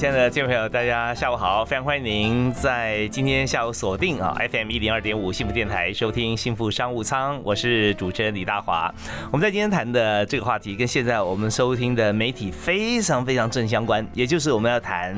亲爱的听众朋友，大家下午好！非常欢迎您在今天下午锁定啊 FM 一零二点五幸福电台收听幸福商务舱，我是主持人李大华。我们在今天谈的这个话题，跟现在我们收听的媒体非常非常正相关，也就是我们要谈。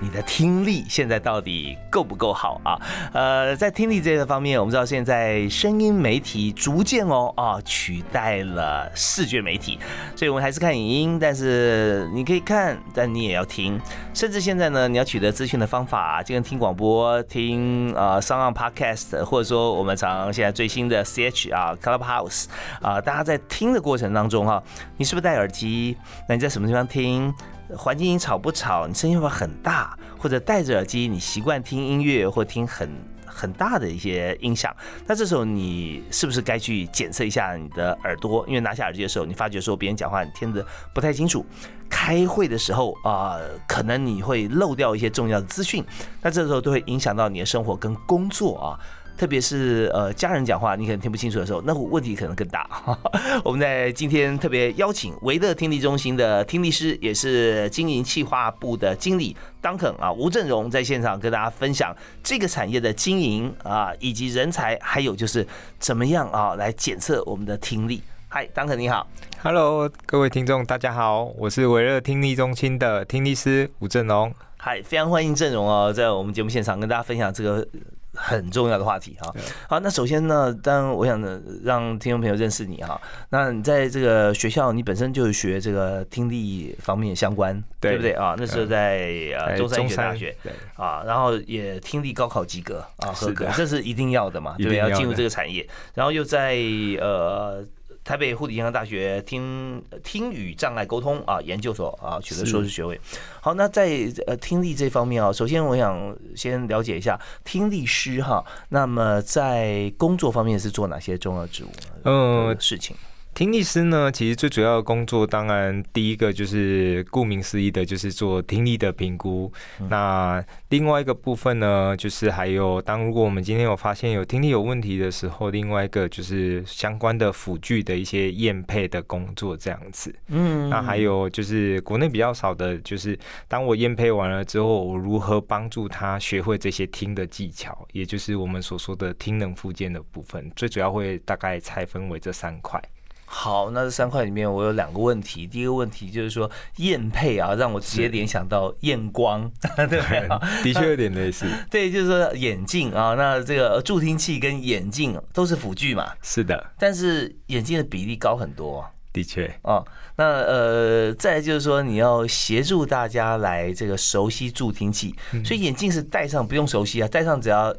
你的听力现在到底够不够好啊？呃，在听力这个方面，我们知道现在声音媒体逐渐哦啊取代了视觉媒体，所以我们还是看影音，但是你可以看，但你也要听。甚至现在呢，你要取得资讯的方法，就跟听广播、听呃上岸 Podcast，或者说我们常现在最新的 CH 啊 Clubhouse 啊，大家在听的过程当中哈，你是不是戴耳机？那你在什么地方听？环境音吵不吵？你声音会很大，或者戴着耳机，你习惯听音乐或听很很大的一些音响。那这时候你是不是该去检测一下你的耳朵？因为拿下耳机的时候，你发觉说别人讲话你听得不太清楚。开会的时候啊，可能你会漏掉一些重要的资讯。那这时候都会影响到你的生活跟工作啊。特别是呃家人讲话你可能听不清楚的时候，那问题可能更大。我们在今天特别邀请维乐听力中心的听力师，也是经营企划部的经理 Duncan 啊吴振荣在现场跟大家分享这个产业的经营啊以及人才，还有就是怎么样啊来检测我们的听力。嗨，Duncan 你好，Hello，各位听众大家好，我是维乐听力中心的听力师吴振荣。嗨，非常欢迎振荣哦，在我们节目现场跟大家分享这个。很重要的话题哈，好，那首先呢，当然我想呢，让听众朋友认识你哈。那你在这个学校，你本身就是学这个听力方面相关，对不对啊？那时候在呃中山医学大学，对啊，然后也听力高考及格啊，合格，这是一定要的嘛，对不对？要进入这个产业，然后又在呃。台北护理健康大学听听语障碍沟通啊研究所啊取得硕士学位。好，那在呃听力这方面啊，首先我想先了解一下听力师哈，那么在工作方面是做哪些重要职务？嗯，事情。听力师呢，其实最主要的工作，当然第一个就是顾名思义的，就是做听力的评估。那另外一个部分呢，就是还有当如果我们今天有发现有听力有问题的时候，另外一个就是相关的辅具的一些验配的工作这样子。嗯，那还有就是国内比较少的，就是当我验配完了之后，我如何帮助他学会这些听的技巧，也就是我们所说的听能附件的部分，最主要会大概拆分为这三块。好，那这三块里面我有两个问题。第一个问题就是说验配啊，让我直接联想到验光，对 的确有点类似。对，就是说眼镜啊，那这个助听器跟眼镜都是辅具嘛。是的，但是眼镜的比例高很多。的确啊，那呃，再就是说你要协助大家来这个熟悉助听器，所以眼镜是戴上不用熟悉啊，戴上只要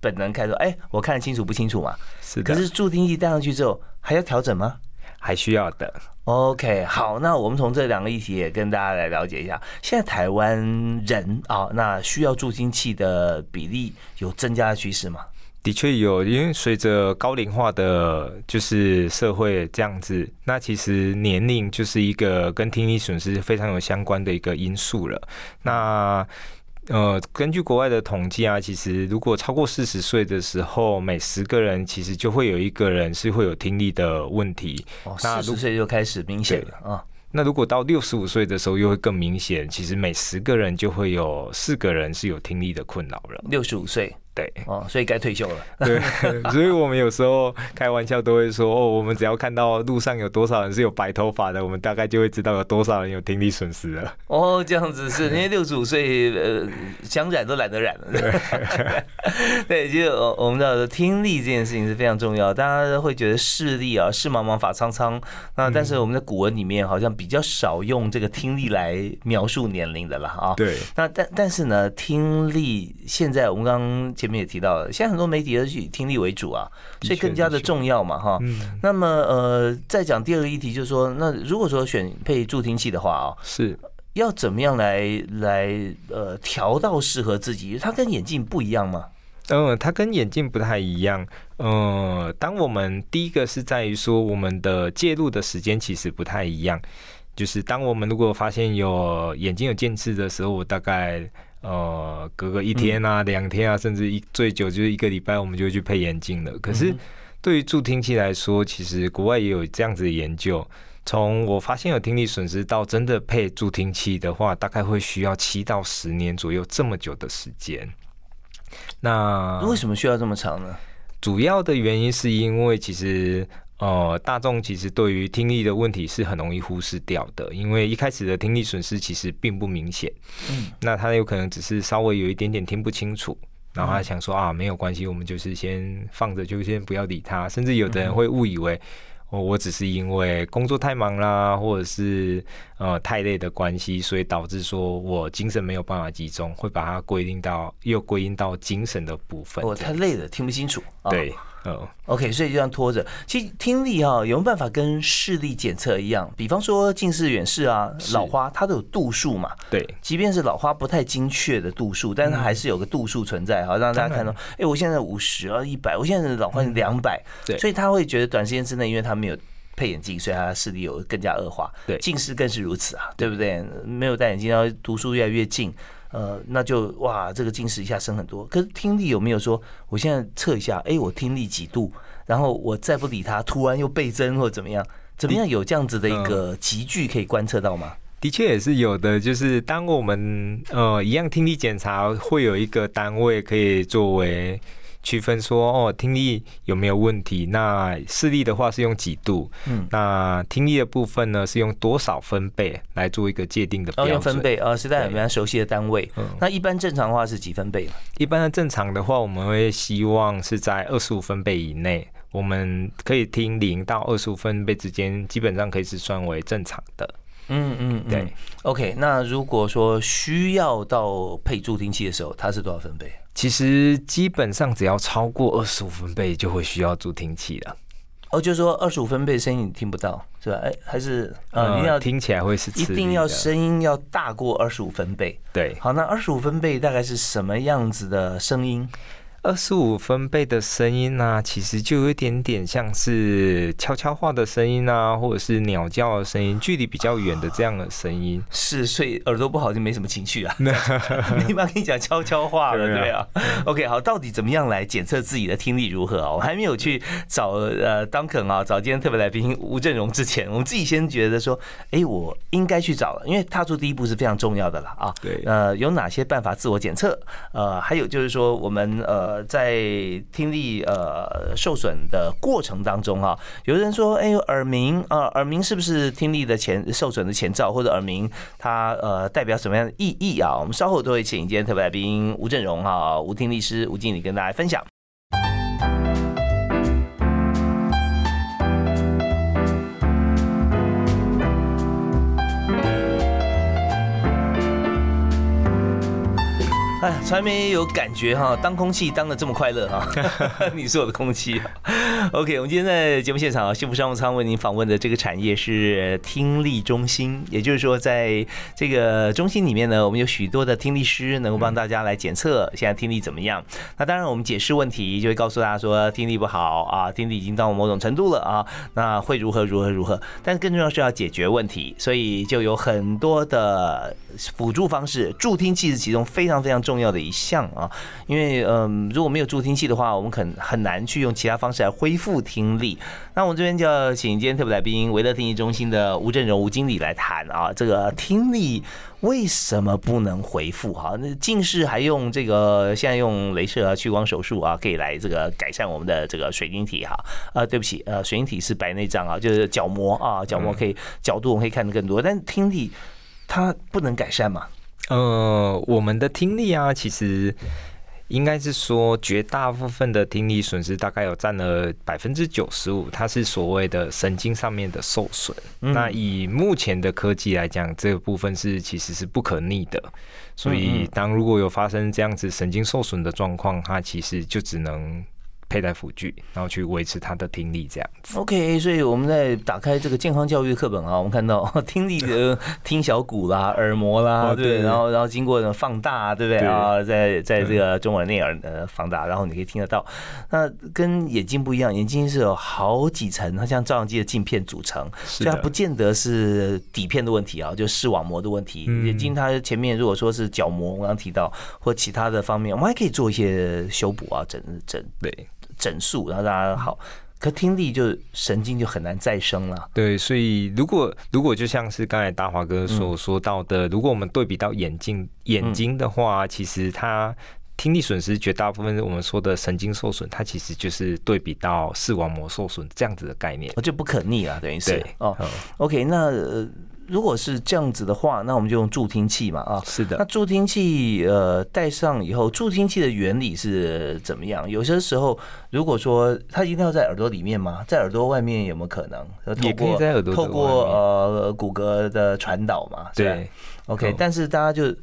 本能看说，哎，我看得清楚不清楚嘛？是的。可是助听器戴上去之后还要调整吗？还需要的。OK，好，那我们从这两个议题也跟大家来了解一下。现在台湾人啊，那需要助听器的比例有增加的趋势吗？的确有，因为随着高龄化的就是社会这样子，那其实年龄就是一个跟听力损失非常有相关的一个因素了。那呃，根据国外的统计啊，其实如果超过四十岁的时候，每十个人其实就会有一个人是会有听力的问题。哦，四十岁就开始明显了啊。那如果到六十五岁的时候，又会更明显。其实每十个人就会有四个人是有听力的困扰了。六十五岁。对哦，所以该退休了。对，所以我们有时候开玩笑都会说哦，我们只要看到路上有多少人是有白头发的，我们大概就会知道有多少人有听力损失了。哦，这样子是 因为六十五岁呃想染都懒得染了。对，其实我我们知道听力这件事情是非常重要，大家会觉得视力啊视茫茫法苍苍，那但是我们的古文里面好像比较少用这个听力来描述年龄的了啊。对，那但但是呢，听力现在我们刚刚。前面也提到了，现在很多媒体都是以听力为主啊，所以更加的重要嘛哈。嗯，那么呃，再讲第二个议题，就是说，那如果说选配助听器的话啊，是要怎么样来来呃调到适合自己？它跟眼镜不一样吗？嗯，它跟眼镜不太一样。呃，当我们第一个是在于说，我们的介入的时间其实不太一样。就是当我们如果发现有眼睛有近视的时候，我大概呃隔个一天啊、两天啊，甚至一最久就是一个礼拜，我们就会去配眼镜了。可是对于助听器来说，其实国外也有这样子的研究。从我发现有听力损失到真的配助听器的话，大概会需要七到十年左右这么久的时间。那为什么需要这么长呢？主要的原因是因为其实呃，大众其实对于听力的问题是很容易忽视掉的，因为一开始的听力损失其实并不明显。嗯，那他有可能只是稍微有一点点听不清楚，然后他想说啊，没有关系，我们就是先放着，就先不要理他。甚至有的人会误以为。哦我只是因为工作太忙啦，或者是呃太累的关系，所以导致说我精神没有办法集中，会把它归因到又归因到精神的部分。我太累了，听不清楚。对。哦，OK，所以就这样拖着。其实听力哈，有没有办法跟视力检测一样？比方说近视、远视啊、老花，它都有度数嘛。对，即便是老花不太精确的度数，但是它还是有个度数存在，哈让大家看到。哎，我现在五十啊，一百，我现在老花两百。对，所以他会觉得短时间之内，因为他没有配眼镜，所以他的视力有更加恶化。对，近视更是如此啊，对不对？没有戴眼镜，然后读书越来越近。呃，那就哇，这个近视一下升很多。可是听力有没有说，我现在测一下，哎，我听力几度，然后我再不理他，突然又倍增或者怎么样？怎么样有这样子的一个集距可以观测到吗？的确也是有的，就是当我们呃一样听力检查，会有一个单位可以作为。区分说哦，听力有没有问题？那视力的话是用几度？嗯，那听力的部分呢是用多少分贝来做一个界定的标准？用分贝啊，是大家非常熟悉的单位。那一般正常的话是几分贝？一般的正常的话，我们会希望是在二十五分贝以内。我们可以听零到二十五分贝之间，基本上可以是算为正常的。嗯嗯，对。OK，那如果说需要到配助听器的时候，它是多少分贝？其实基本上只要超过二十五分贝，就会需要助听器了。哦，就是说二十五分贝声音你听不到，是吧？哎，还是呃，一定要听起来会是一定要声音要大过二十五分贝。对，好，那二十五分贝大概是什么样子的声音？二十五分贝的声音呢，其实就有一点点像是悄悄话的声音啊，或者是鸟叫的声音，距离比较远的这样的声音。是，所以耳朵不好就没什么情绪啊。没办法跟你讲悄悄话了，对啊。OK，好，到底怎么样来检测自己的听力如何啊？我还没有去找呃 Duncan 啊，找今天特别来宾吴振荣之前，我们自己先觉得说，哎，我应该去找了，因为踏出第一步是非常重要的了啊。对。呃，有哪些办法自我检测？呃，还有就是说我们呃。在听力呃受损的过程当中啊，有的人说，哎，耳鸣啊，耳鸣是不是听力的前受损的前兆，或者耳鸣它呃代表什么样的意义啊？我们稍后都会请今天特别来宾吴振荣哈，吴听力师吴经理跟大家分享。哎，从来没有感觉哈，当空气当的这么快乐哈，你是我的空气。OK，我们今天在节目现场啊，幸福商务舱为您访问的这个产业是听力中心，也就是说，在这个中心里面呢，我们有许多的听力师能够帮大家来检测现在听力怎么样。那当然，我们解释问题就会告诉大家说听力不好啊，听力已经到某种程度了啊，那会如何如何如何。但是更重要是要解决问题，所以就有很多的辅助方式，助听器是其中非常非常。重要的一项啊，因为嗯，如果没有助听器的话，我们很很难去用其他方式来恢复听力。那我们这边就要请今天特别来宾维乐听力中心的吴振荣吴经理来谈啊，这个听力为什么不能恢复？哈，那近视还用这个现在用镭射啊、屈光手术啊，可以来这个改善我们的这个水晶体哈。啊，对不起，呃，水晶体是白内障啊，就是角膜啊，角膜可以角度我们可以看得更多，但听力它不能改善嘛？呃，我们的听力啊，其实应该是说绝大部分的听力损失大概有占了百分之九十五，它是所谓的神经上面的受损。那以目前的科技来讲，这个部分是其实是不可逆的。所以，当如果有发生这样子神经受损的状况，它其实就只能。佩戴辅具，然后去维持他的听力，这样子。OK，所以我们在打开这个健康教育课本啊，我们看到 听力的听小骨啦、耳膜啦，对，然后然后经过放大，对不对啊？在在这个中耳内耳呃放大，然后你可以听得到。那跟眼睛不一样，眼睛是有好几层，它像照相机的镜片组成，所以它不见得是底片的问题啊，就视网膜的问题。眼睛它前面如果说是角膜，我刚刚提到或其他的方面，我们还可以做一些修补啊，整整对。整数，然后大家好，可听力就神经就很难再生了。对，所以如果如果就像是刚才大华哥所说到的，如果我们对比到眼睛眼睛的话，其实它听力损失绝大部分我们说的神经受损，它其实就是对比到视网膜受损这样子的概念，就不可逆了，等于是哦。OK，那。如果是这样子的话，那我们就用助听器嘛啊，是的。那助听器呃戴上以后，助听器的原理是怎么样？有些时候，如果说它一定要在耳朵里面吗？在耳朵外面有没有可能？也可以在耳朵透过呃骨骼的传导嘛？对。OK，但是大家就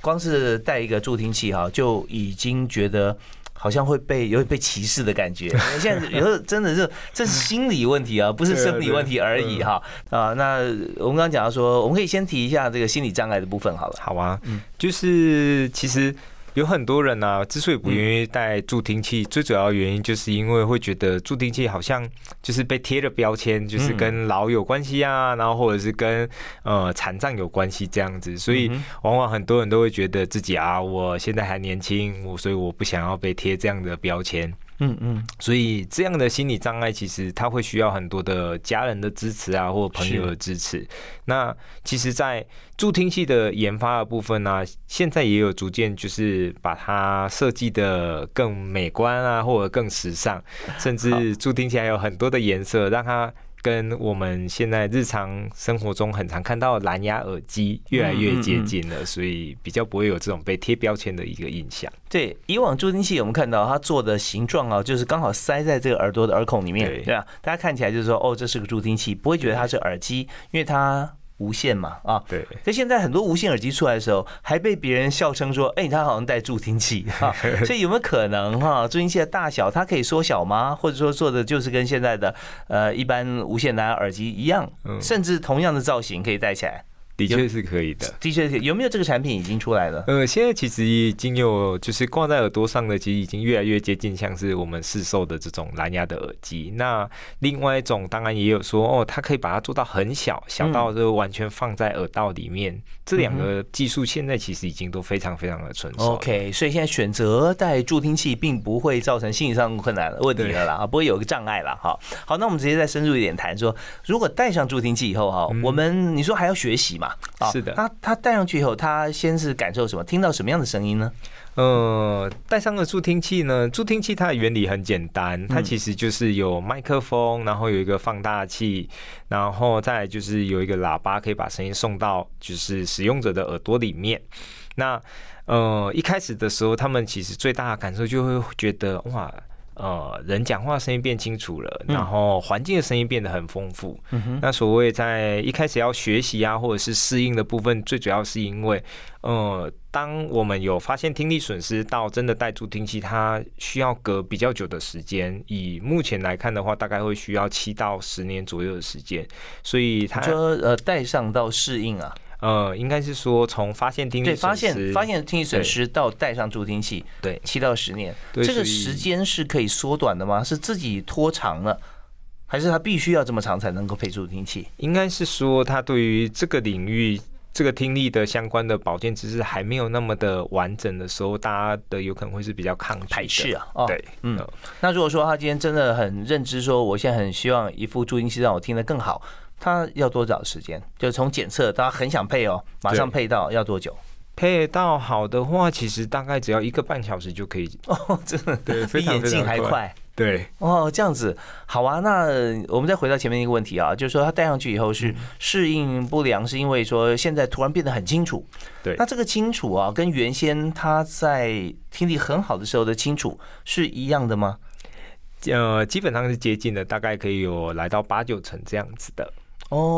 光是带一个助听器哈，就已经觉得。好像会被有被歧视的感觉。现在有时候真的是这是心理问题啊，不是生理问题而已哈啊。那我们刚刚讲到说，我们可以先提一下这个心理障碍的部分好了。好啊，嗯，就是其实。有很多人呢，之所以不愿意戴助听器，最主要原因就是因为会觉得助听器好像就是被贴了标签，就是跟老有关系啊，然后或者是跟呃残障有关系这样子，所以往往很多人都会觉得自己啊，我现在还年轻，我所以我不想要被贴这样的标签。嗯嗯，所以这样的心理障碍，其实他会需要很多的家人的支持啊，或朋友的支持。那其实，在助听器的研发的部分呢，现在也有逐渐就是把它设计的更美观啊，或者更时尚，甚至助听器还有很多的颜色，让它。跟我们现在日常生活中很常看到蓝牙耳机越来越接近了，所以比较不会有这种被贴标签的一个印象。对，以往助听器我们看到它做的形状啊，就是刚好塞在这个耳朵的耳孔里面，对吧？大家看起来就是说，哦，这是个助听器，不会觉得它是耳机，因为它。无线嘛啊，对。所以现在很多无线耳机出来的时候，还被别人笑称说：“哎，他好像带助听器。”哈，所以有没有可能哈，助听器的大小它可以缩小吗？或者说做的就是跟现在的呃一般无线蓝牙耳机一样，甚至同样的造型可以戴起来？的确是可以的，的确是有没有这个产品已经出来了？呃，现在其实已经有，就是挂在耳朵上的，其实已经越来越接近像是我们市售的这种蓝牙的耳机。那另外一种当然也有说，哦，它可以把它做到很小，小到就完全放在耳道里面。这两个技术现在其实已经都非常非常的成熟。OK，所以现在选择带助听器并不会造成心理上困难的问题了啦，不会有个障碍了哈。好，那我们直接再深入一点谈说，如果戴上助听器以后哈，我们你说还要学习嘛？是的，他他戴上去以后，他先是感受什么？听到什么样的声音呢？呃，戴上了助听器呢，助听器它的原理很简单，它其实就是有麦克风，然后有一个放大器，然后再就是有一个喇叭，可以把声音送到就是使用者的耳朵里面。那呃，一开始的时候，他们其实最大的感受就会觉得哇。呃，人讲话声音变清楚了，然后环境的声音变得很丰富。那所谓在一开始要学习啊，或者是适应的部分，最主要是因为，呃，当我们有发现听力损失到真的带助听器，它需要隔比较久的时间。以目前来看的话，大概会需要七到十年左右的时间。所以它说呃，带上到适应啊。呃，应该是说从发现听力对发现发现听力损失到戴上助听器，对七到十年，这个时间是可以缩短的吗？是自己拖长了，还是他必须要这么长才能够配助听器？应该是说他对于这个领域这个听力的相关的保健知识还没有那么的完整的时候，大家的有可能会是比较抗排斥啊。对，嗯。那如果说他今天真的很认知，说我现在很希望一副助听器让我听得更好。他要多少时间？就从检测，大家很想配哦，马上配到要多久？配到好的话，其实大概只要一个半小时就可以。哦，真的，对，比眼镜还快。对，哦，这样子好啊。那我们再回到前面一个问题啊，就是说它戴上去以后是适应不良，是因为说现在突然变得很清楚。对，那这个清楚啊，跟原先他在听力很好的时候的清楚是一样的吗？呃，基本上是接近的，大概可以有来到八九成这样子的哦。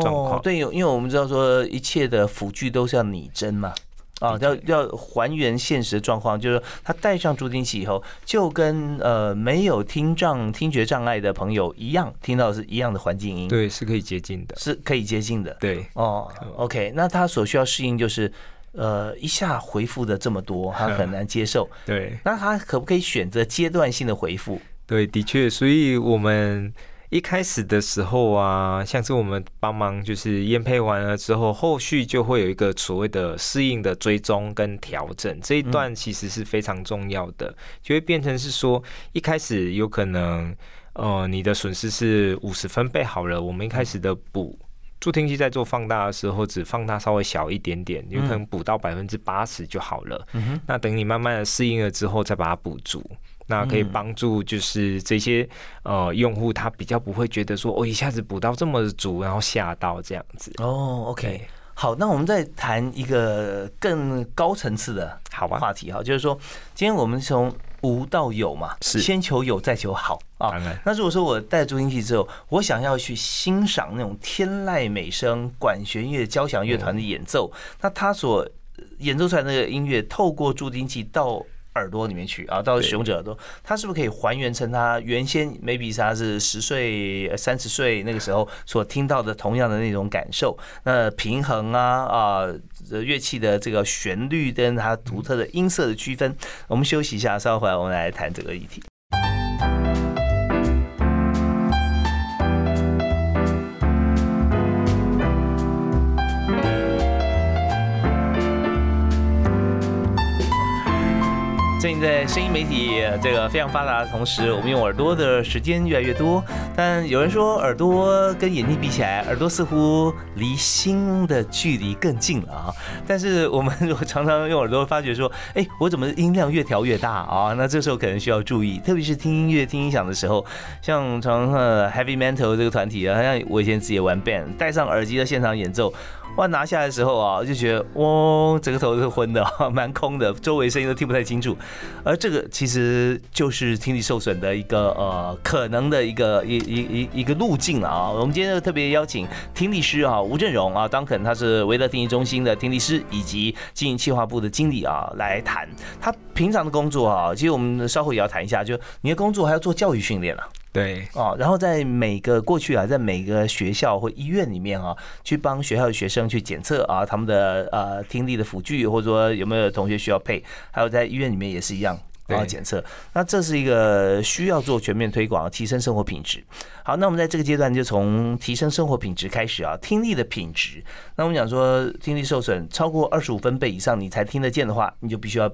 状况对，因为我们知道说一切的辅具都是要拟真嘛。啊，要要还原现实的状况，就是他戴上助听器以后，就跟呃没有听障、听觉障碍的朋友一样，听到是一样的环境音，对，是可以接近的，是可以接近的。对，哦，OK，那他所需要适应就是，呃，一下回复的这么多，他很难接受。对，那他可不可以选择阶段性的回复？对，的确，所以我们。一开始的时候啊，像是我们帮忙就是验配完了之后，后续就会有一个所谓的适应的追踪跟调整，这一段其实是非常重要的，就会变成是说，一开始有可能，呃，你的损失是五十分贝好了，我们一开始的补助听器在做放大的时候，只放大稍微小一点点，有可能补到百分之八十就好了。那等你慢慢的适应了之后，再把它补足。那可以帮助，就是这些呃用户，他比较不会觉得说，我一下子补到这么足，然后吓到这样子。哦，OK，好，那我们再谈一个更高层次的好吧话题哈，就是说，今天我们从无到有嘛，是先求有再求好啊。那如果说我戴助听器之后，我想要去欣赏那种天籁美声管弦乐交响乐团的演奏，那他所演奏出来那个音乐，透过助听器到。耳朵里面去啊，到使用者耳朵，它是不是可以还原成他原先 maybe 他是十岁、三十岁那个时候所听到的同样的那种感受？那平衡啊啊，乐器的这个旋律跟它独特的音色的区分，我们休息一下，稍后回来我们来谈这个议题。最近在声音媒体这个非常发达的同时，我们用耳朵的时间越来越多。但有人说，耳朵跟眼睛比起来，耳朵似乎离心的距离更近了啊。但是我们如果常常用耳朵，发觉说，哎，我怎么音量越调越大啊？那这时候可能需要注意，特别是听音乐、听音响的时候，像常常 Heavy Metal 这个团体啊，像我以前自己也玩 band，戴上耳机的现场演奏。哇，拿下来的时候啊，就觉得哇，整个头都是昏的，蛮空的，周围声音都听不太清楚。而这个其实就是听力受损的一个呃可能的一个一一一一个路径了啊。我们今天特别邀请听力师啊吴振荣啊，当肯他是维德听力中心的听力师以及经营企划部的经理啊来谈他平常的工作啊。其实我们稍后也要谈一下，就你的工作还要做教育训练啊。对哦，然后在每个过去啊，在每个学校或医院里面啊，去帮学校的学生去检测啊，他们的呃听力的辅具，或者说有没有同学需要配，还有在医院里面也是一样啊检测。那这是一个需要做全面推广，提升生活品质。好，那我们在这个阶段就从提升生活品质开始啊，听力的品质。那我们讲说听力受损超过二十五分贝以上，你才听得见的话，你就必须要。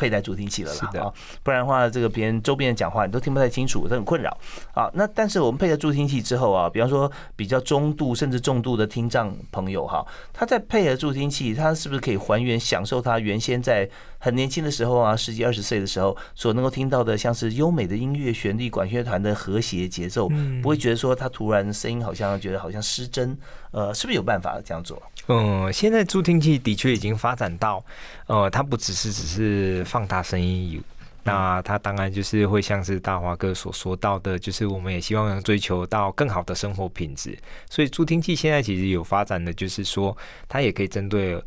佩戴助听器了啦啊，不然的话，这个别人周边的讲话你都听不太清楚，这很困扰啊。那但是我们配了助听器之后啊，比方说比较中度甚至重度的听障朋友哈，他在配合助听器，他是不是可以还原享受他原先在很年轻的时候啊，十几二十岁的时候所能够听到的，像是优美的音乐旋律、管乐团的和谐节奏，不会觉得说他突然声音好像觉得好像失真。呃，是不是有办法这样做？嗯，现在助听器的确已经发展到，呃，它不只是只是放大声音有，那它当然就是会像是大华哥所说到的，就是我们也希望能追求到更好的生活品质，所以助听器现在其实有发展的，就是说它也可以针对。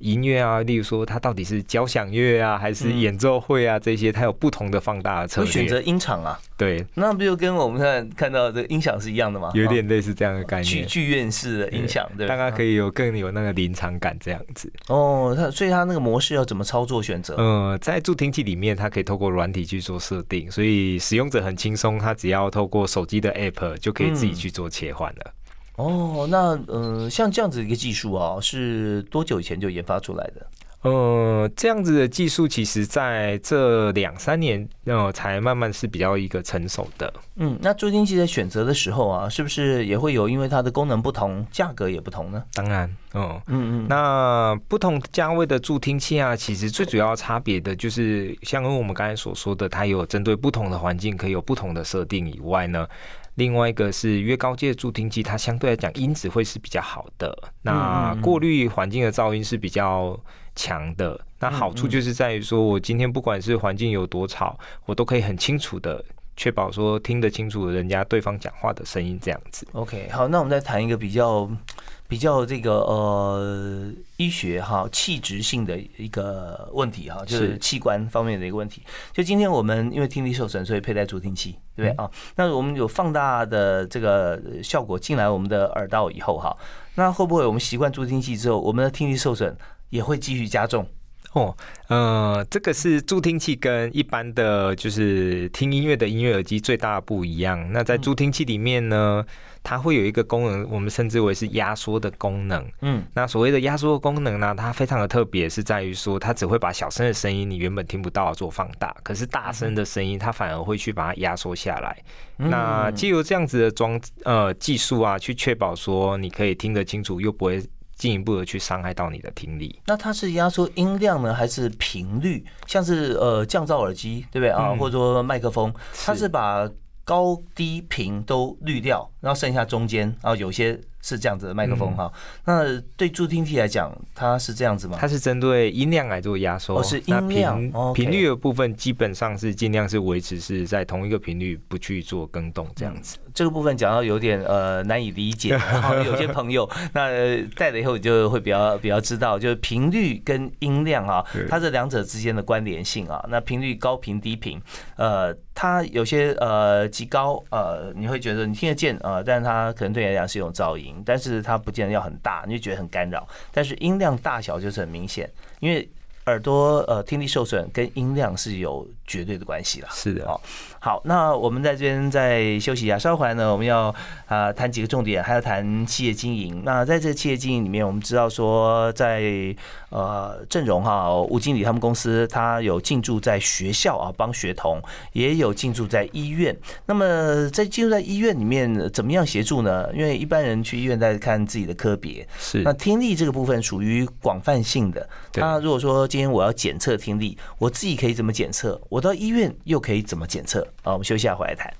音乐啊，例如说它到底是交响乐啊，还是演奏会啊？这些它有不同的放大的策略。会选择音场啊？对，那不就跟我们看看到的音响是一样的吗？有点类似这样的概念。剧剧院式的音响，对，大家可以有更有那个临场感这样子。哦，它所以它那个模式要怎么操作选择？嗯，在助听器里面，它可以透过软体去做设定，所以使用者很轻松，他只要透过手机的 App 就可以自己去做切换了。哦，那嗯，像这样子一个技术啊，是多久以前就研发出来的？呃，这样子的技术，其实在这两三年，呃，才慢慢是比较一个成熟的。嗯，那助听器在选择的时候啊，是不是也会有因为它的功能不同，价格也不同呢？当然，嗯嗯嗯，那不同价位的助听器啊，其实最主要差别的就是，像我们刚才所说的，它有针对不同的环境可以有不同的设定以外呢。另外一个是越高阶的助听器，它相对来讲音质会是比较好的，那过滤环境的噪音是比较强的。那好处就是在于说，我今天不管是环境有多吵，我都可以很清楚的确保说听得清楚人家对方讲话的声音这样子。OK，好，那我们再谈一个比较。比较这个呃医学哈器质性的一个问题哈，就是器官方面的一个问题。就今天我们因为听力受损，所以佩戴助听器，对不对啊？那我们有放大的这个效果进来我们的耳道以后哈，那会不会我们习惯助听器之后，我们的听力受损也会继续加重？哦，呃，这个是助听器跟一般的就是听音乐的音乐耳机最大的不一样。那在助听器里面呢？它会有一个功能，我们称之为是压缩的功能。嗯，那所谓的压缩功能呢，它非常的特别，是在于说它只会把小声的声音你原本听不到做放大，可是大声的声音它反而会去把它压缩下来。那借由这样子的装呃技术啊，去确保说你可以听得清楚，又不会进一步的去伤害到你的听力。那它是压缩音量呢，还是频率？像是呃降噪耳机，对不对啊？或者说麦克风，它是把高低频都滤掉，然后剩下中间，然后有些。是这样子的麦克风哈，那对助听器来讲，它是这样子吗？它是针对音量来做压缩，哦，是音量频率的部分基本上是尽量是维持是在同一个频率，不去做更动这样子。这个部分讲到有点呃难以理解，有些朋友那戴了以后就会比较比较知道，就是频率跟音量啊，它这两者之间的关联性啊。那频率高频低频，呃，它有些呃极高呃，你会觉得你听得见呃，但是它可能对你来讲是一种噪音。但是它不见得要很大，你就觉得很干扰。但是音量大小就是很明显，因为耳朵呃听力受损跟音量是有绝对的关系了。是的，哦。好，那我们在这边再休息一下，稍后回来呢，我们要啊谈几个重点，还要谈企业经营。那在这个企业经营里面，我们知道说，在呃阵容哈吴经理他们公司，他有进驻在学校啊，帮学童，也有进驻在医院。那么在进入在医院里面，怎么样协助呢？因为一般人去医院在看自己的科别，是那听力这个部分属于广泛性的。那如果说今天我要检测听力，我自己可以怎么检测？我到医院又可以怎么检测？好，我们休息一下，回来谈。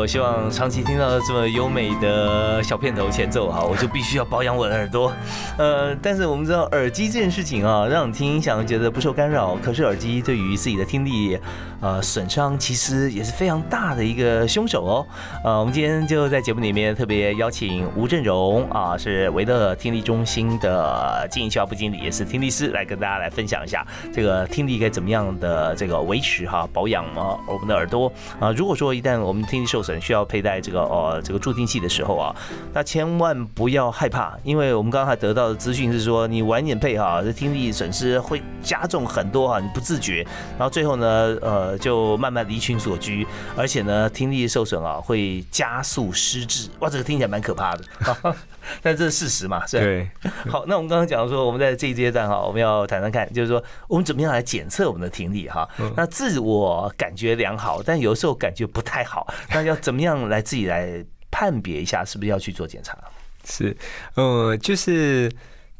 我希望长期听到这么优美的小片头前奏哈，我就必须要保养我的耳朵。呃，但是我们知道耳机这件事情啊，让你听音响觉得不受干扰。可是耳机对于自己的听力，呃，损伤其实也是非常大的一个凶手哦。呃，我们今天就在节目里面特别邀请吴振荣啊，是维乐听力中心的经营销部经理，也是听力师，来跟大家来分享一下这个听力该怎么样的这个维持哈保养啊我们的耳朵啊。如果说一旦我们听力受损，需要佩戴这个呃这个助听器的时候啊，那千万不要害怕，因为我们刚才得到的资讯是说，你晚点配哈，这听力损失会加重很多啊，你不自觉，然后最后呢，呃，就慢慢离群所居，而且呢，听力受损啊，会加速失智，哇，这个听起来蛮可怕的。但这是事实嘛？是对。好，那我们刚刚讲说，我们在这一阶段哈，我们要谈谈看，就是说我们怎么样来检测我们的听力哈？那自我感觉良好，但有时候感觉不太好，那要怎么样来自己来判别一下，是不是要去做检查？是，呃，就是。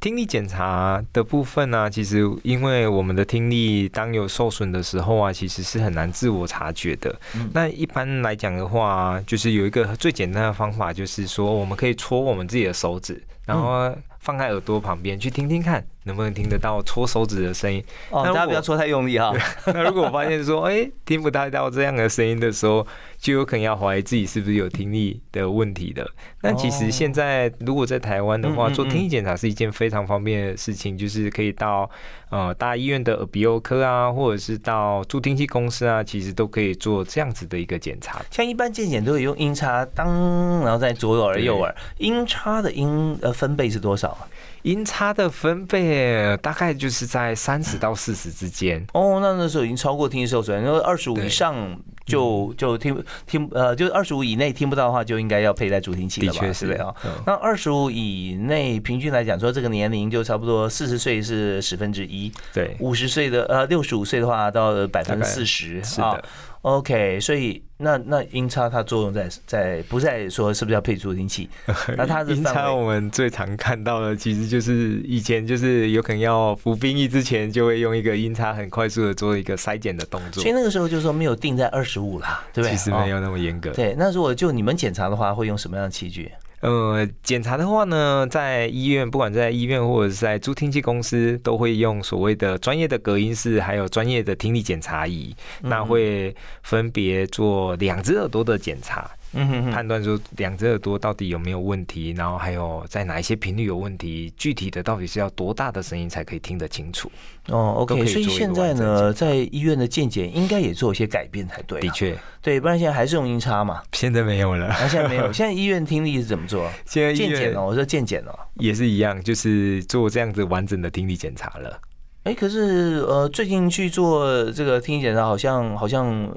听力检查的部分呢，其实因为我们的听力当有受损的时候啊，其实是很难自我察觉的。那一般来讲的话，就是有一个最简单的方法，就是说我们可以戳我们自己的手指，然后放在耳朵旁边去听听看。能不能听得到搓手指的声音？哦，大家不要搓太用力哈。那如果我发现说，哎，听不太到这样的声音的时候，就有可能要怀疑自己是不是有听力的问题的。那其实现在如果在台湾的话，做听力检查是一件非常方便的事情，就是可以到呃大医院的耳鼻喉科啊，或者是到助听器公司啊，其实都可以做这样子的一个检查。像一般健检都会用音叉当，然后在左耳右耳，音叉的音呃分贝是多少啊？音差的分贝大概就是在三十到四十之间。哦，那那时候已经超过听力受损，因为二十五以上就就听听呃，就二十五以内听不到的话，就应该要佩戴助听器了吧？的确是的啊。那二十五以内平均来讲，说这个年龄就差不多四十岁是十分之一，对，五十岁的呃六十五岁的话到百分之四十啊。OK，所以那那音叉它作用在在不在说是不是要配助听器？那它的音叉我们最常看到的其实就是以前就是有可能要服兵役之前就会用一个音叉很快速的做一个筛检的动作，所以那个时候就是说没有定在二十五啦，对不对？其实没有那么严格。对，那如果就你们检查的话，会用什么样的器具？呃，检查的话呢，在医院，不管在医院或者是在助听器公司，都会用所谓的专业的隔音室，还有专业的听力检查仪，那会分别做两只耳朵的检查。嗯哼，判断说两只耳朵到底有没有问题，然后还有在哪一些频率有问题，具体的到底是要多大的声音才可以听得清楚？哦，OK，所以现在呢，在医院的健检应该也做一些改变才对。的确，对，不然现在还是用音叉嘛。现在没有了，那现在没有。现在医院听力是怎么做？现在健检哦，我说健检哦，也是一样，就是做这样子完整的听力检查了。哎，可是呃，最近去做这个听力检查，好像好像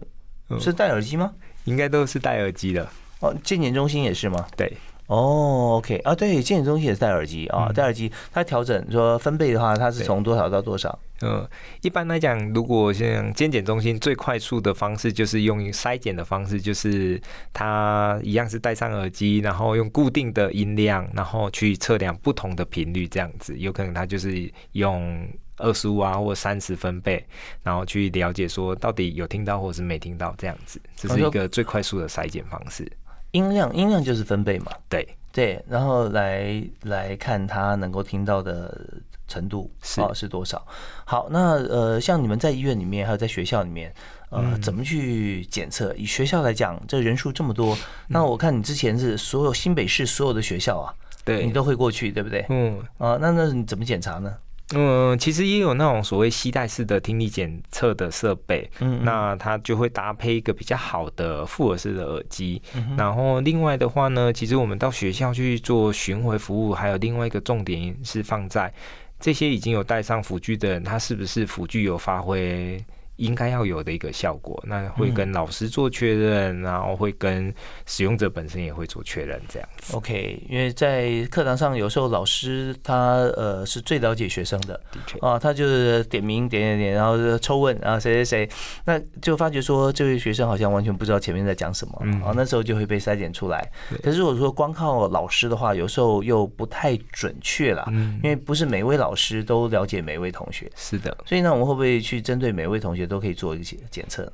是戴耳机吗？应该都是戴耳机的哦。健检中心也是吗？对。哦，OK 啊，对，健检中心也是戴耳机啊，戴耳机它调整说分贝的话，它是从多少到多少？嗯，一般来讲，如果像健检中心最快速的方式，就是用筛检的方式，就是它一样是戴上耳机，然后用固定的音量，然后去测量不同的频率，这样子，有可能它就是用二十五啊或三十分贝，然后去了解说到底有听到或者是没听到这样子，这是一个最快速的筛检方式。音量，音量就是分贝嘛，对对，然后来来看他能够听到的程度是是多少。好，那呃，像你们在医院里面，还有在学校里面，呃，怎么去检测？以学校来讲，这人数这么多，那我看你之前是所有新北市所有的学校啊，对你都会过去，对不对？嗯啊，那那你怎么检查呢？嗯，其实也有那种所谓吸带式的听力检测的设备，嗯，那它就会搭配一个比较好的复耳式的耳机。然后另外的话呢，其实我们到学校去做巡回服务，还有另外一个重点是放在这些已经有带上辅具的人，他是不是辅具有发挥。应该要有的一个效果，那会跟老师做确认，然后会跟使用者本身也会做确认，这样子。OK，因为在课堂上有时候老师他呃是最了解学生的，的确啊，他就是点名点点点，然后抽问啊谁谁谁，那就发觉说这位学生好像完全不知道前面在讲什么，啊，那时候就会被筛检出来。可是如果说光靠老师的话，有时候又不太准确了，因为不是每位老师都了解每位同学。是的，所以呢，我们会不会去针对每位同学？都可以做一些检测呢。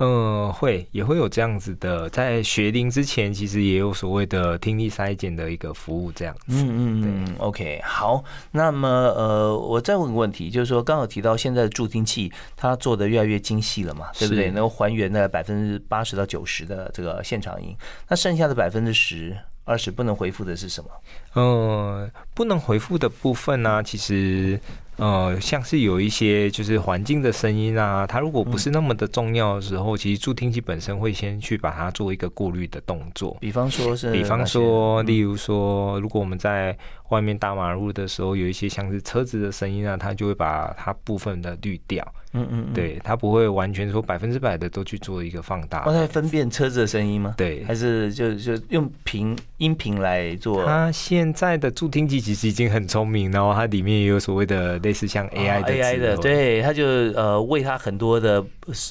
嗯，会也会有这样子的，在学龄之前，其实也有所谓的听力筛检的一个服务，这样子。嗯嗯嗯，OK，好。那么呃，我再问个问题，就是说，刚好提到现在的助听器，它做的越来越精细了嘛，对不对？能够还原的百分之八十到九十的这个现场音，那剩下的百分之十。二十不能回复的是什么？呃，不能回复的部分呢，其实呃，像是有一些就是环境的声音啊，它如果不是那么的重要的时候，其实助听器本身会先去把它做一个过滤的动作。比方说是，比方说，例如说，如果我们在外面大马路的时候，有一些像是车子的声音啊，它就会把它部分的滤掉。嗯嗯，对，它不会完全说百分之百的都去做一个放大。它分辨车子的声音吗？对，还是就就用频音频来做？它现在的助听器其实已经很聪明，然后它里面也有所谓的类似像 AI 的 AI 的，对，他就呃喂他很多的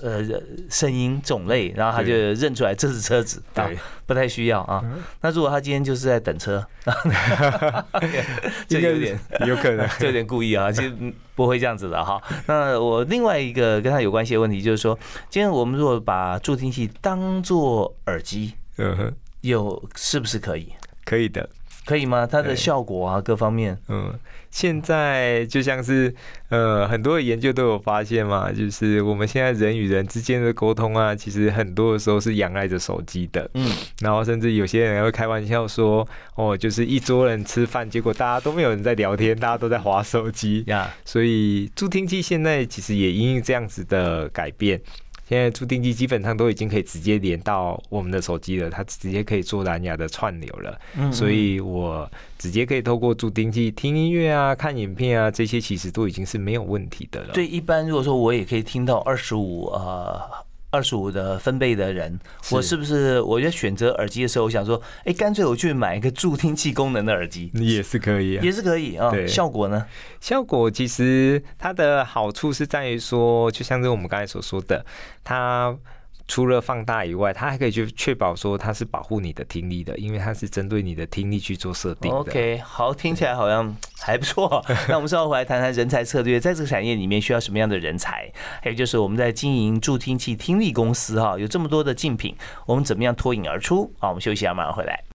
呃声音种类，然后他就认出来这是车子，对，不太需要啊。那如果他今天就是在等车，这有点有可能，这有点故意啊，其实。不会这样子的哈。那我另外一个跟他有关系的问题就是说，今天我们如果把助听器当做耳机，嗯哼，有是不是可以？可以的。可以吗？它的效果啊，各方面。嗯，现在就像是呃，很多的研究都有发现嘛，就是我们现在人与人之间的沟通啊，其实很多的时候是仰赖着手机的。嗯，然后甚至有些人会开玩笑说，哦，就是一桌人吃饭，结果大家都没有人在聊天，大家都在划手机呀。所以助听器现在其实也因为这样子的改变。现在助听器基本上都已经可以直接连到我们的手机了，它直接可以做蓝牙的串流了。嗯，所以我直接可以透过助听器听音乐啊、看影片啊，这些其实都已经是没有问题的了。对，一般如果说我也可以听到二十五呃。二十五的分贝的人，我是不是我在选择耳机的时候，我想说，哎，干脆我去买一个助听器功能的耳机，也是可以，也是可以啊。效果呢？效果其实它的好处是在于说，就像是我们刚才所说的，它。除了放大以外，它还可以去确保说它是保护你的听力的，因为它是针对你的听力去做设定的。OK，好，听起来好像还不错。那我们稍后回来谈谈人才策略，在这个产业里面需要什么样的人才？还有就是我们在经营助听器听力公司哈，有这么多的竞品，我们怎么样脱颖而出？好，我们休息一下，马上回来。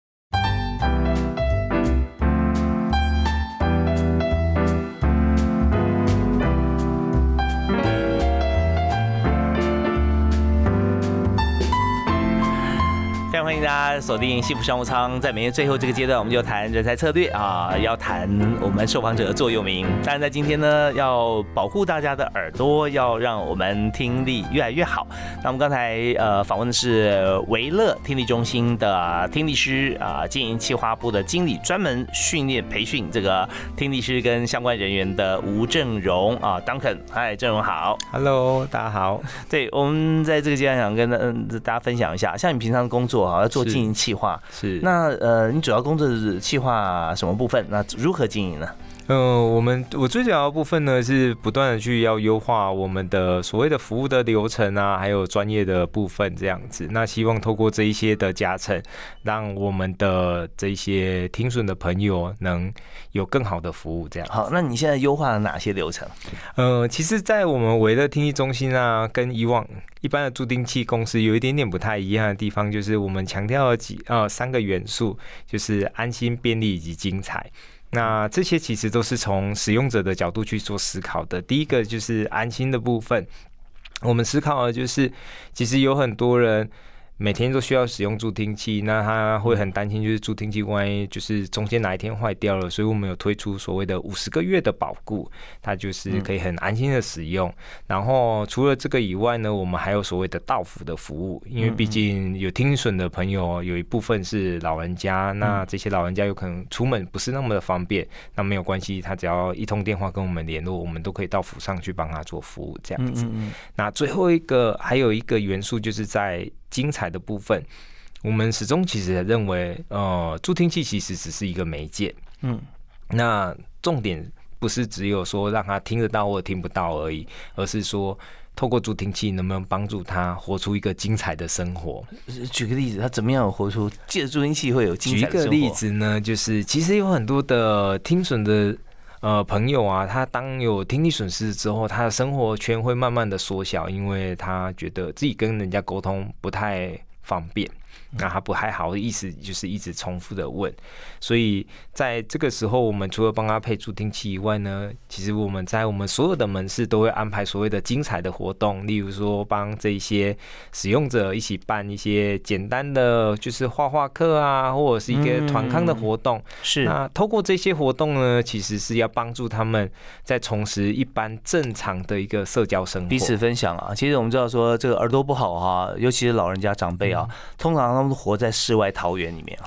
欢迎大家锁定幸福商务舱，在每天最后这个阶段，我们就谈人才策略啊，要谈我们受访者的座右铭。当然，在今天呢，要保护大家的耳朵，要让我们听力越来越好。那我们刚才呃访问的是维乐听力中心的听力师啊，经营企划部的经理，专门训练培训这个听力师跟相关人员的吴正荣啊，Duncan，嗨，正荣好，Hello，大家好。对我们在这个阶段想跟嗯大家分享一下，像你平常工作啊。要做经营企划是那呃，你主要工作是企划什么部分？那如何经营呢？嗯，我们我最主要的部分呢是不断的去要优化我们的所谓的服务的流程啊，还有专业的部分这样子。那希望透过这一些的加成，让我们的这些听损的朋友能有更好的服务。这样好，那你现在优化了哪些流程？呃，其实，在我们维乐听力中心啊，跟以往一般的助听器公司有一点点不太一样的地方，就是我们强调了几呃三个元素，就是安心、便利以及精彩。那这些其实都是从使用者的角度去做思考的。第一个就是安心的部分，我们思考的就是，其实有很多人。每天都需要使用助听器，那他会很担心，就是助听器万一就是中间哪一天坏掉了，所以我们有推出所谓的五十个月的保固，他就是可以很安心的使用。然后除了这个以外呢，我们还有所谓的到府的服务，因为毕竟有听损的朋友有一部分是老人家，那这些老人家有可能出门不是那么的方便，那没有关系，他只要一通电话跟我们联络，我们都可以到府上去帮他做服务这样子。那最后一个还有一个元素就是在。精彩的部分，我们始终其实认为，呃，助听器其实只是一个媒介，嗯，那重点不是只有说让他听得到或听不到而已，而是说透过助听器能不能帮助他活出一个精彩的生活。举个例子，他怎么样活出借助听器会有精彩的生活？举一个例子呢，就是其实有很多的听损的呃朋友啊，他当有听力损失之后，他的生活圈会慢慢的缩小，因为他觉得自己跟人家沟通不太方便。那他不还好意思，就是一直重复的问，所以在这个时候，我们除了帮他配助听器以外呢，其实我们在我们所有的门市都会安排所谓的精彩的活动，例如说帮这些使用者一起办一些简单的就是画画课啊，或者是一个团康的活动。是那透过这些活动呢，其实是要帮助他们在重拾一般正常的一个社交生活，彼此分享啊。其实我们知道说这个耳朵不好哈，尤其是老人家长辈啊，通常。他们活在世外桃源里面啊，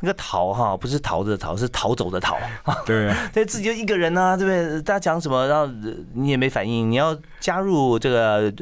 那个逃哈不是逃的逃，是逃走的逃 啊。对，所以自己就一个人呢，对不对？大家讲什么，然后你也没反应。你要加入这个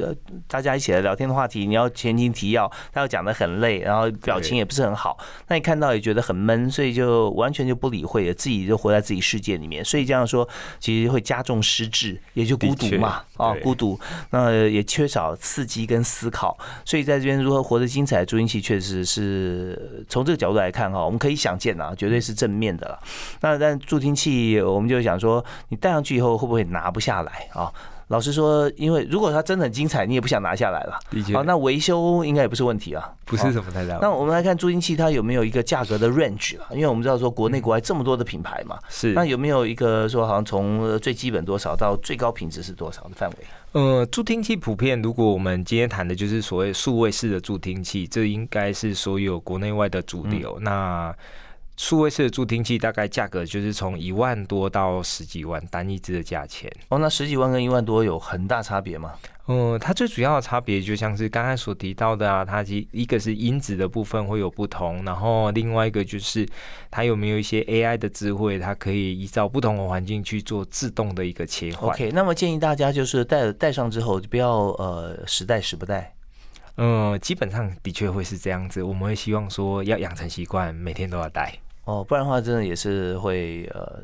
大家一起来聊天的话题，你要前情提要，他要讲的很累，然后表情也不是很好，那你看到也觉得很闷，所以就完全就不理会了，自己就活在自己世界里面。所以这样说，其实会加重失智，也就孤独嘛啊，孤独。那也缺少刺激跟思考，所以在这边如何活得精彩，助音器确实。是从这个角度来看哈，我们可以想见啊，绝对是正面的了。那但助听器，我们就想说，你戴上去以后会不会拿不下来啊？老实说，因为如果它真的很精彩，你也不想拿下来了。好，那维修应该也不是问题啊，不是什么太大。那我们来看助听器，它有没有一个价格的 range 啊？因为我们知道说国内国外这么多的品牌嘛，是。那有没有一个说好像从最基本多少到最高品质是多少的范围？呃，助听器普遍，如果我们今天谈的就是所谓数位式的助听器，这应该是所有国内外的主流。那数位式的助听器大概价格就是从一万多到十几万单一支的价钱。哦，那十几万跟一万多有很大差别吗？嗯，它最主要的差别就像是刚才所提到的啊，它其一个是音质的部分会有不同，然后另外一个就是它有没有一些 AI 的智慧，它可以依照不同的环境去做自动的一个切换。OK，那么建议大家就是戴戴上之后就不要呃时戴时不戴。嗯，基本上的确会是这样子。我们会希望说要养成习惯，每天都要戴。哦，不然的话，真的也是会呃，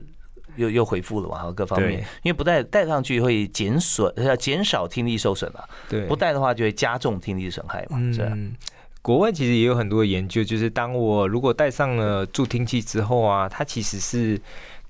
又又回复了嘛，各方面。因为不戴戴上去会减损，要减少听力受损嘛。对，不戴的话就会加重听力损害嘛。嗯，国外其实也有很多研究，就是当我如果戴上了助听器之后啊，它其实是。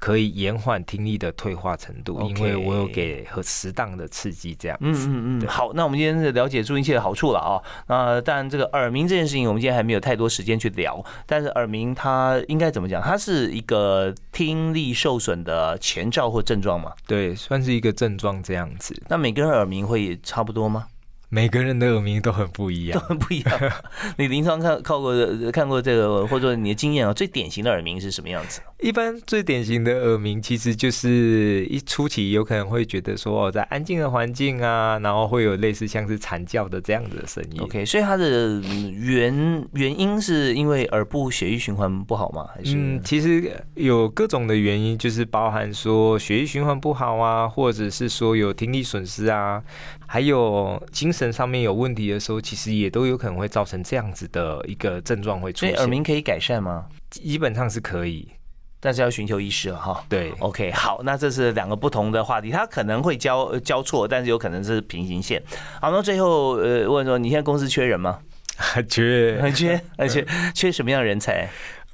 可以延缓听力的退化程度，因为我有给和适当的刺激，这样。嗯嗯嗯。好，那我们今天是了解助听器的好处了啊。那当然，这个耳鸣这件事情，我们今天还没有太多时间去聊。但是耳鸣它应该怎么讲？它是一个听力受损的前兆或症状吗？对，算是一个症状这样子。那每个人耳鸣会差不多吗？每个人的耳鸣都很不一样，都很不一样。你临床看靠过看过这个，或者说你的经验啊，最典型的耳鸣是什么样子？一般最典型的耳鸣，其实就是一初期有可能会觉得说，在安静的环境啊，然后会有类似像是惨叫的这样的声音。OK，所以它的原原因是因为耳部血液循环不好吗？还是？嗯，其实有各种的原因，就是包含说血液循环不好啊，或者是说有听力损失啊。还有精神上面有问题的时候，其实也都有可能会造成这样子的一个症状会出现。所以耳鸣可以改善吗？基本上是可以，但是要寻求医师了哈。对，OK，好，那这是两个不同的话题，它可能会交交错，但是有可能是平行线。好，那最后呃问说，你现在公司缺人吗？缺，很缺，而且缺什么样的人才？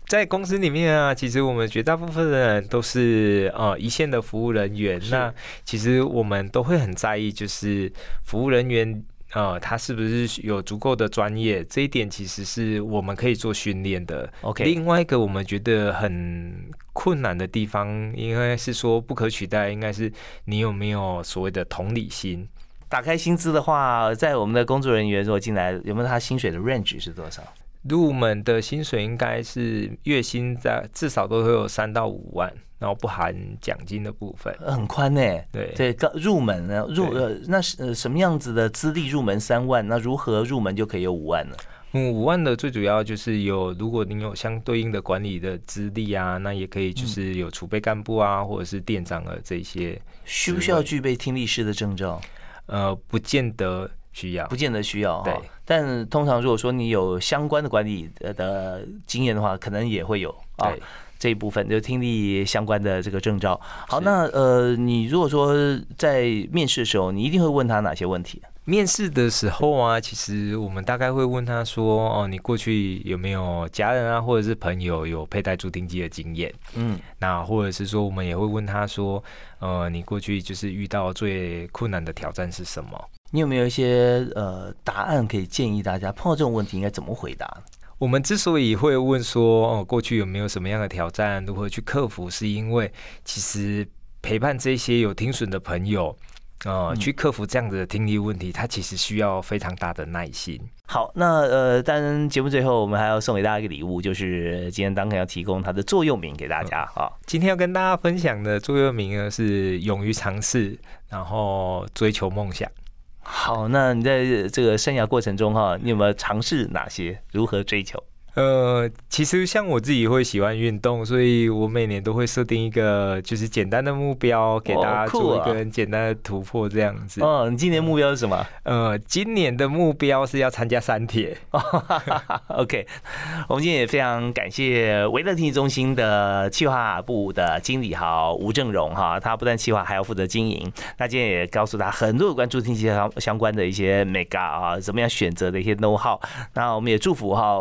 在公司里面啊，其实我们绝大部分的人都是呃一线的服务人员。那其实我们都会很在意，就是服务人员呃他是不是有足够的专业，这一点其实是我们可以做训练的。OK，另外一个我们觉得很困难的地方，应该是说不可取代，应该是你有没有所谓的同理心。打开薪资的话，在我们的工作人员如果进来，有没有他薪水的 range 是多少？入门的薪水应该是月薪在至少都会有三到五万，然后不含奖金的部分，很宽呢。对对，刚入门呢，入呃那是呃什么样子的资历入门三万？那如何入门就可以有五万呢？嗯，五万的最主要就是有，如果您有相对应的管理的资历啊，那也可以就是有储备干部啊，或者是店长啊这些。需不需要具备听力师的证照？呃，不见得。需要不见得需要对，但通常如果说你有相关的管理的经验的话，可能也会有啊这一部分就听力相关的这个证照。好，那呃，你如果说在面试的时候，你一定会问他哪些问题？面试的时候啊，其实我们大概会问他说：“哦，你过去有没有家人啊，或者是朋友有佩戴助听器的经验？”嗯，那或者是说，我们也会问他说：“呃，你过去就是遇到最困难的挑战是什么？”你有没有一些呃答案可以建议大家碰到这种问题应该怎么回答？我们之所以会问说哦过去有没有什么样的挑战，如何去克服，是因为其实陪伴这些有听损的朋友呃，去克服这样子的听力问题，它其实需要非常大的耐心。好，那呃，当然节目最后我们还要送给大家一个礼物，就是今天当肯要提供它的座右铭给大家啊。今天要跟大家分享的座右铭呢是勇于尝试，然后追求梦想。好，那你在这个生涯过程中哈，你有没有尝试哪些？如何追求？呃，其实像我自己会喜欢运动，所以我每年都会设定一个就是简单的目标，给大家做一个很简单的突破这样子。哦，你今年目标是什么？呃，今年的目标是要参加三铁。OK，我们今天也非常感谢维乐听力中心的企划部的经理哈吴正荣哈，他不但企划还要负责经营。那今天也告诉他很多有关助听器相相关的一些 mega 啊，怎么样选择的一些 know how。那我们也祝福哈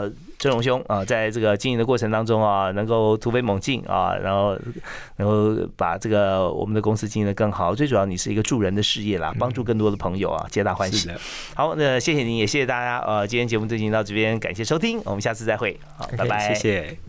呃。郑荣兄啊，在这个经营的过程当中啊，能够突飞猛进啊，然后能够把这个我们的公司经营的更好。最主要，你是一个助人的事业啦，帮助更多的朋友啊，皆大欢喜。好，那谢谢您，也谢谢大家。呃，今天节目就进行到这边，感谢收听，我们下次再会。好，拜拜，谢谢。